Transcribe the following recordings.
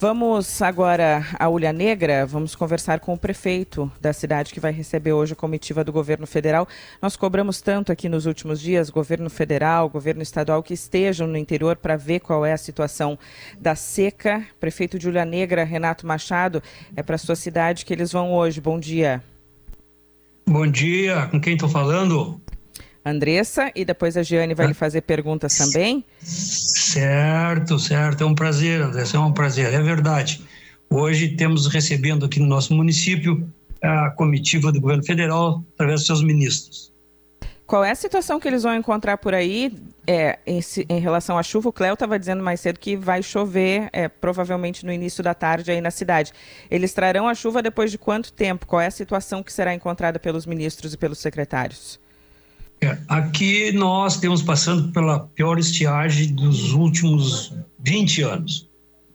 Vamos agora à Ulha Negra, vamos conversar com o prefeito da cidade que vai receber hoje a comitiva do governo federal. Nós cobramos tanto aqui nos últimos dias, governo federal, governo estadual, que estejam no interior para ver qual é a situação da seca. Prefeito de Ulha Negra, Renato Machado, é para a sua cidade que eles vão hoje. Bom dia. Bom dia, com quem estou falando? Andressa, e depois a Giane vai lhe fazer perguntas também. Certo, certo. É um prazer, Andressa, é um prazer, é verdade. Hoje temos recebendo aqui no nosso município a comitiva do governo federal através dos seus ministros. Qual é a situação que eles vão encontrar por aí é, em, em, relação à chuva? O Cléo estava dizendo mais cedo que vai chover é, provavelmente no início da tarde aí na cidade. Eles trarão a chuva depois de quanto tempo? Qual é a situação que será encontrada pelos ministros e pelos secretários? É, aqui nós temos passando pela pior estiagem dos últimos 20 anos.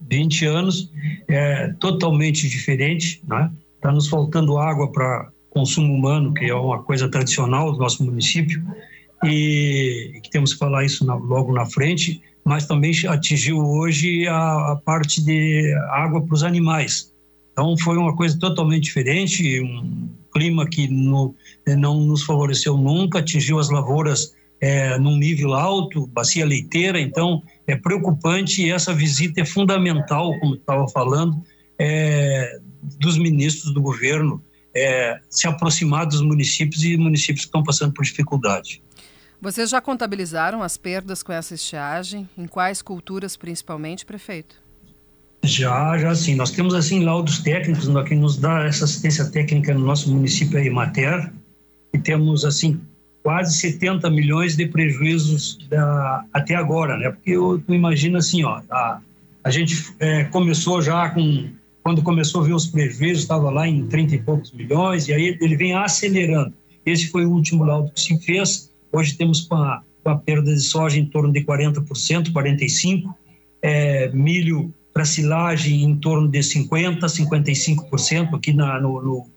20 anos é totalmente diferente, né? Está nos faltando água para consumo humano, que é uma coisa tradicional do nosso município, e que temos que falar isso na, logo na frente, mas também atingiu hoje a, a parte de água para os animais. Então foi uma coisa totalmente diferente, um clima que no, não nos favoreceu nunca, atingiu as lavouras é, num nível alto, bacia leiteira, então é preocupante e essa visita é fundamental, como estava falando, é, dos ministros do governo é, se aproximar dos municípios e municípios que estão passando por dificuldade. Vocês já contabilizaram as perdas com essa estiagem? Em quais culturas, principalmente, prefeito? Já, já sim. Nós temos assim laudos técnicos, que nos dá essa assistência técnica no nosso município é Imater, e temos assim quase 70 milhões de prejuízos da, até agora, né? Porque eu, tu imagina assim, ó, a, a gente é, começou já com quando começou a ver os prejuízos estava lá em 30 e poucos milhões e aí ele vem acelerando. Esse foi o último laudo que se fez. Hoje temos com a, com a perda de soja em torno de 40%, 45, é, milho para silagem em torno de 50%, 55%, aqui na, no, no,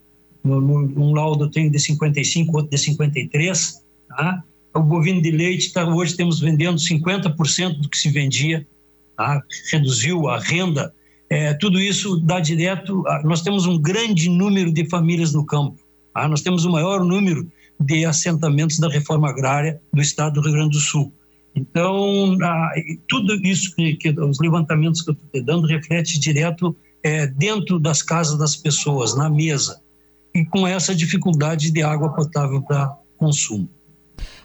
um laudo tem de 55%, outro de 53%. Tá? O bovino de leite, tá, hoje temos vendendo 50% do que se vendia, tá? reduziu a renda. É, tudo isso dá direto. Nós temos um grande número de famílias no campo. Tá? Nós temos o maior número de assentamentos da reforma agrária do estado do Rio Grande do Sul. Então, tudo isso que, que, os levantamentos que eu estou te dando reflete direto é, dentro das casas das pessoas, na mesa, e com essa dificuldade de água potável para consumo.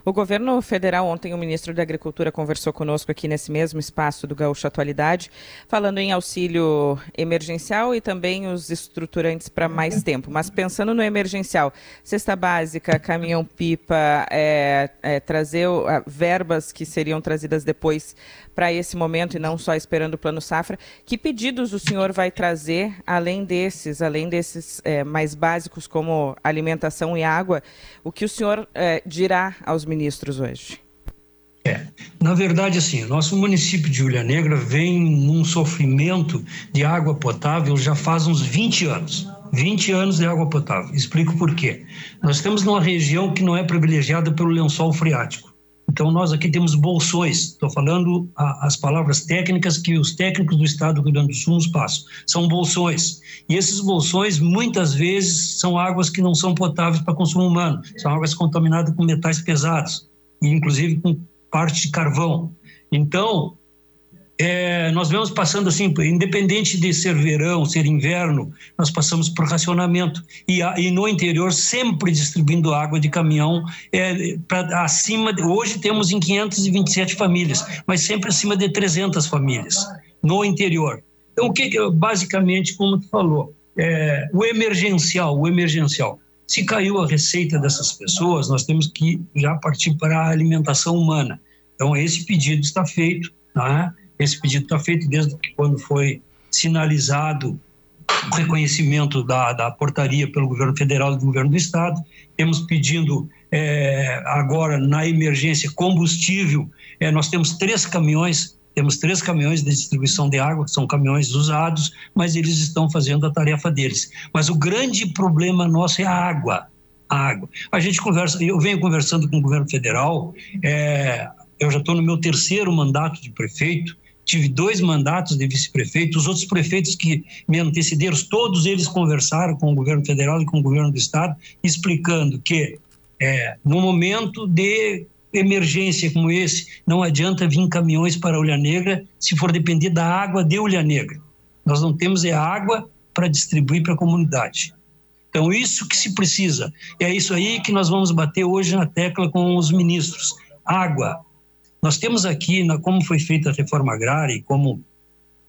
O governo federal, ontem, o ministro da Agricultura conversou conosco aqui nesse mesmo espaço do Gaúcho Atualidade, falando em auxílio emergencial e também os estruturantes para mais tempo. Mas pensando no emergencial, cesta básica, caminhão-pipa, é, é, trazer verbas que seriam trazidas depois para esse momento e não só esperando o Plano Safra, que pedidos o senhor vai trazer, além desses, além desses é, mais básicos como alimentação e água, o que o senhor é, dirá aos ministros hoje? É, na verdade, assim, nosso município de Ilha Negra vem num sofrimento de água potável já faz uns 20 anos. 20 anos de água potável. Explico por quê. Nós estamos numa região que não é privilegiada pelo lençol freático. Então, nós aqui temos bolsões, estou falando a, as palavras técnicas que os técnicos do Estado do Rio Grande do Sul nos passam. São bolsões. E esses bolsões, muitas vezes, são águas que não são potáveis para consumo humano, são águas contaminadas com metais pesados, inclusive com parte de carvão. Então, é, nós vemos passando assim, independente de ser verão, ser inverno, nós passamos por racionamento. E, e no interior, sempre distribuindo água de caminhão é, acima. De, hoje temos em 527 famílias, mas sempre acima de 300 famílias no interior. Então, o que, basicamente, como tu falou, é, o emergencial, o emergencial. Se caiu a receita dessas pessoas, nós temos que já partir para a alimentação humana. Então, esse pedido está feito, tá? Esse pedido está feito desde quando foi sinalizado o reconhecimento da, da portaria pelo governo federal e do governo do estado. Temos pedindo é, agora na emergência combustível. É, nós temos três caminhões, temos três caminhões de distribuição de água, são caminhões usados, mas eles estão fazendo a tarefa deles. Mas o grande problema nosso é a água. A água. A gente conversa, eu venho conversando com o governo federal. É, eu já estou no meu terceiro mandato de prefeito tive dois mandatos de vice-prefeito, os outros prefeitos que me antecederam, todos eles conversaram com o governo federal e com o governo do estado, explicando que é, no momento de emergência como esse, não adianta vir caminhões para Olha Negra se for depender da água de Olha Negra. Nós não temos é água para distribuir para a comunidade. Então, isso que se precisa. E é isso aí que nós vamos bater hoje na tecla com os ministros. Água. Nós temos aqui, na, como foi feita a reforma agrária e como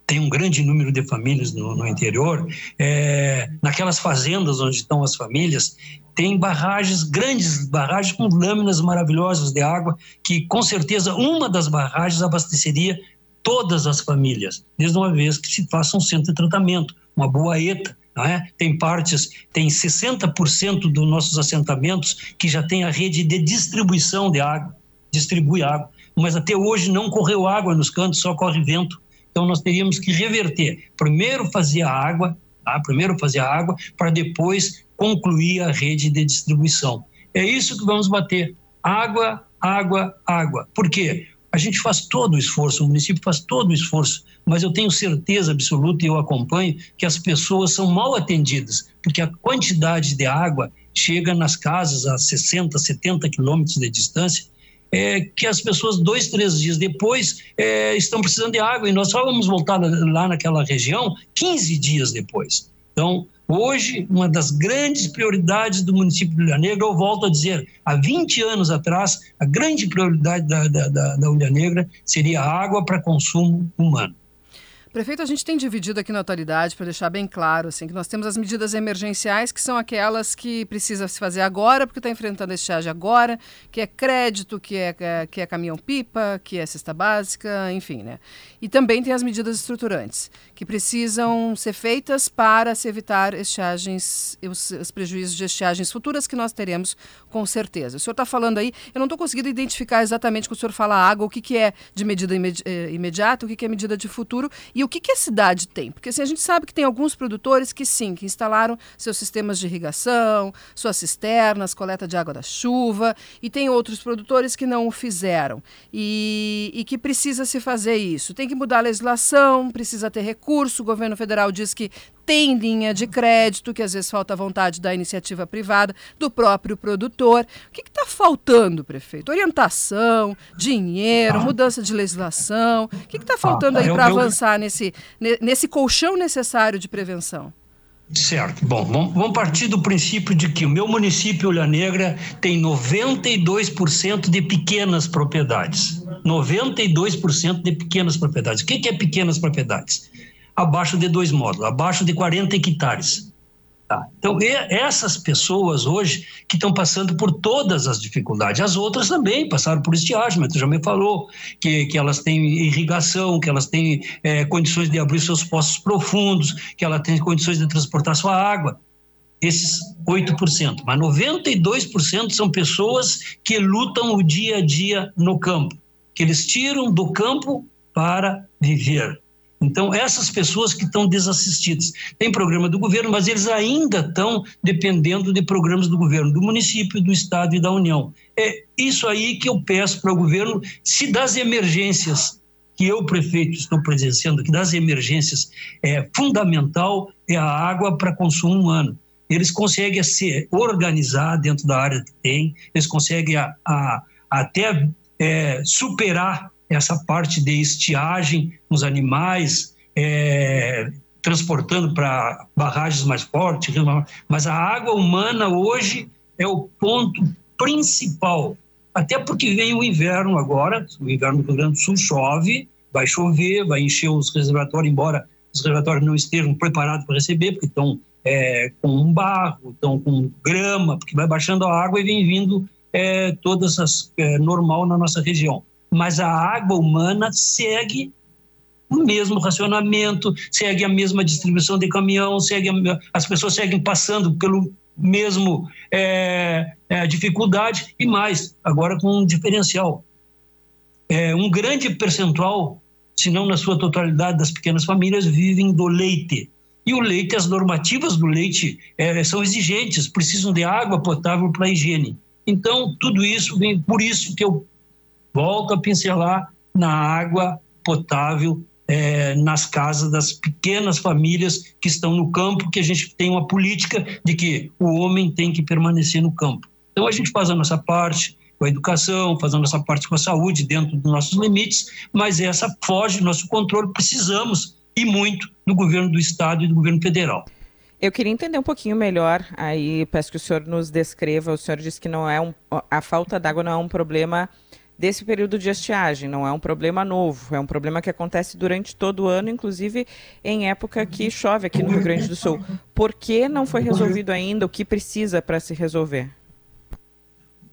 tem um grande número de famílias no, no interior, é, naquelas fazendas onde estão as famílias, tem barragens, grandes barragens com lâminas maravilhosas de água, que com certeza uma das barragens abasteceria todas as famílias, desde uma vez que se faça um centro de tratamento, uma boa ETA, é? Tem partes, tem 60% dos nossos assentamentos que já tem a rede de distribuição de água, distribui água, mas até hoje não correu água nos cantos, só corre vento. Então nós teríamos que reverter. Primeiro fazer a água, tá? primeiro fazer a água, para depois concluir a rede de distribuição. É isso que vamos bater. Água, água, água. Por quê? A gente faz todo o esforço, o município faz todo o esforço, mas eu tenho certeza absoluta e eu acompanho que as pessoas são mal atendidas, porque a quantidade de água chega nas casas a 60, 70 quilômetros de distância, é, que as pessoas, dois, três dias depois, é, estão precisando de água e nós só vamos voltar lá naquela região 15 dias depois. Então, Hoje, uma das grandes prioridades do município de Ilha Negra, eu volto a dizer, há 20 anos atrás, a grande prioridade da, da, da, da Negra seria água para consumo humano. Prefeito, a gente tem dividido aqui na atualidade, para deixar bem claro, assim, que nós temos as medidas emergenciais, que são aquelas que precisa se fazer agora, porque está enfrentando a estiagem agora, que é crédito, que é, que é caminhão-pipa, que é cesta básica, enfim, né? E também tem as medidas estruturantes, que precisam ser feitas para se evitar estiagens, os, os prejuízos de estiagens futuras que nós teremos, com certeza. O senhor está falando aí, eu não estou conseguindo identificar exatamente quando o senhor fala água, o que, que é de medida imedi eh, imediata, o que, que é medida de futuro, e e o que, que a cidade tem? Porque assim, a gente sabe que tem alguns produtores que sim, que instalaram seus sistemas de irrigação, suas cisternas, coleta de água da chuva, e tem outros produtores que não o fizeram e, e que precisa se fazer isso. Tem que mudar a legislação, precisa ter recurso. O governo federal diz que tem linha de crédito, que às vezes falta vontade da iniciativa privada, do próprio produtor. O que está faltando, prefeito? Orientação, dinheiro, ah. mudança de legislação. O que está faltando ah, aí para avançar nesse, nesse colchão necessário de prevenção? Certo. Bom, vamos partir do princípio de que o meu município, Olha Negra, tem 92% de pequenas propriedades. 92% de pequenas propriedades. O que é pequenas propriedades? Abaixo de dois módulos, abaixo de 40 hectares. Tá? Então, essas pessoas hoje que estão passando por todas as dificuldades, as outras também passaram por estiagem, mas tu já me falou que, que elas têm irrigação, que elas têm é, condições de abrir seus poços profundos, que elas têm condições de transportar sua água. Esses 8%, mas 92% são pessoas que lutam o dia a dia no campo, que eles tiram do campo para viver. Então, essas pessoas que estão desassistidas. Tem programa do governo, mas eles ainda estão dependendo de programas do governo, do município, do Estado e da União. É isso aí que eu peço para o governo, se das emergências que eu, prefeito, estou presenciando aqui, das emergências, é fundamental é a água para consumo humano. Eles conseguem se organizar dentro da área que tem, eles conseguem a, a, até é, superar essa parte de estiagem nos animais, é, transportando para barragens mais fortes, mas a água humana hoje é o ponto principal, até porque vem o inverno agora, o inverno do Rio Grande do Sul chove, vai chover, vai encher os reservatórios, embora os reservatórios não estejam preparados para receber, porque estão é, com um barro, estão com grama, porque vai baixando a água e vem vindo é, todas as é, normal na nossa região mas a água humana segue o mesmo racionamento, segue a mesma distribuição de caminhão, segue a, as pessoas seguem passando pelo mesmo é, é, dificuldade e mais, agora com um diferencial. É, um grande percentual, se não na sua totalidade, das pequenas famílias vivem do leite. E o leite, as normativas do leite é, são exigentes, precisam de água potável para higiene. Então, tudo isso vem, por isso que eu volto a pincelar na água potável é, nas casas das pequenas famílias que estão no campo, que a gente tem uma política de que o homem tem que permanecer no campo. Então a gente faz a nossa parte com a educação, faz a nossa parte com a saúde dentro dos nossos limites, mas essa foge do nosso controle. Precisamos e muito do governo do estado e do governo federal. Eu queria entender um pouquinho melhor, aí peço que o senhor nos descreva. O senhor disse que não é um, a falta d'água não é um problema desse período de estiagem, não é um problema novo, é um problema que acontece durante todo o ano, inclusive em época que chove aqui no Rio Grande do Sul. Por que não foi resolvido ainda? O que precisa para se resolver?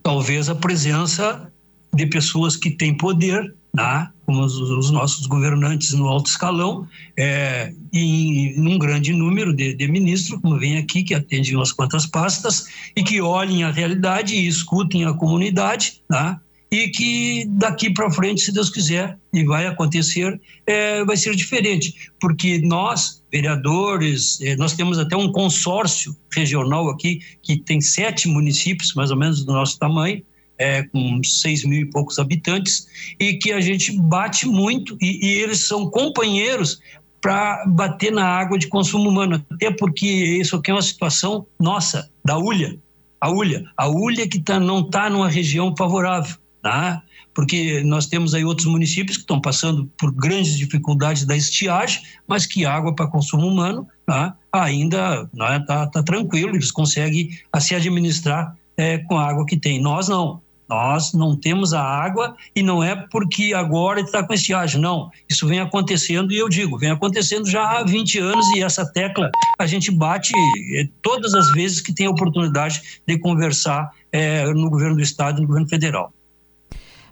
Talvez a presença de pessoas que têm poder né, como os, os, nossos governantes no alto escalão, é, em, em um grande número de, de ministros, como vem aqui, que atendem umas quantas pastas, e que olhem a realidade e escutem a comunidade, né, e que daqui para frente, se Deus quiser, e vai acontecer, é, vai ser diferente, porque nós, vereadores, é, nós temos até um consórcio regional aqui, que tem sete municípios, mais ou menos do nosso tamanho, é, com seis mil e poucos habitantes, e que a gente bate muito, e, e eles são companheiros para bater na água de consumo humano, até porque isso aqui é uma situação nossa, da Ulha, a Ulha, a Ulha que tá, não está numa região favorável, tá? porque nós temos aí outros municípios que estão passando por grandes dificuldades da estiagem, mas que água para consumo humano tá? ainda está né, tá, tranquilo, eles conseguem se administrar é, com a água que tem. Nós não. Nós não temos a água e não é porque agora está com estiagem, não. Isso vem acontecendo e eu digo, vem acontecendo já há 20 anos e essa tecla a gente bate eh, todas as vezes que tem a oportunidade de conversar é, no governo do estado e no governo federal.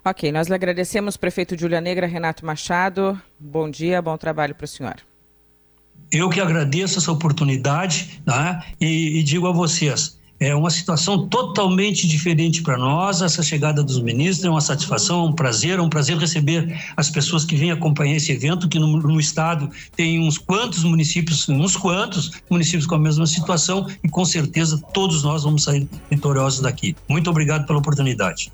Ok, nós lhe agradecemos, prefeito Júlia Negra, Renato Machado. Bom dia, bom trabalho para o senhor. Eu que agradeço essa oportunidade né, e, e digo a vocês, é uma situação totalmente diferente para nós. Essa chegada dos ministros é uma satisfação, um prazer, é um prazer receber as pessoas que vêm acompanhar esse evento, que no, no, estado tem uns quantos municípios, uns quantos municípios com a mesma situação e com certeza todos nós vamos sair vitoriosos daqui. Muito obrigado pela oportunidade.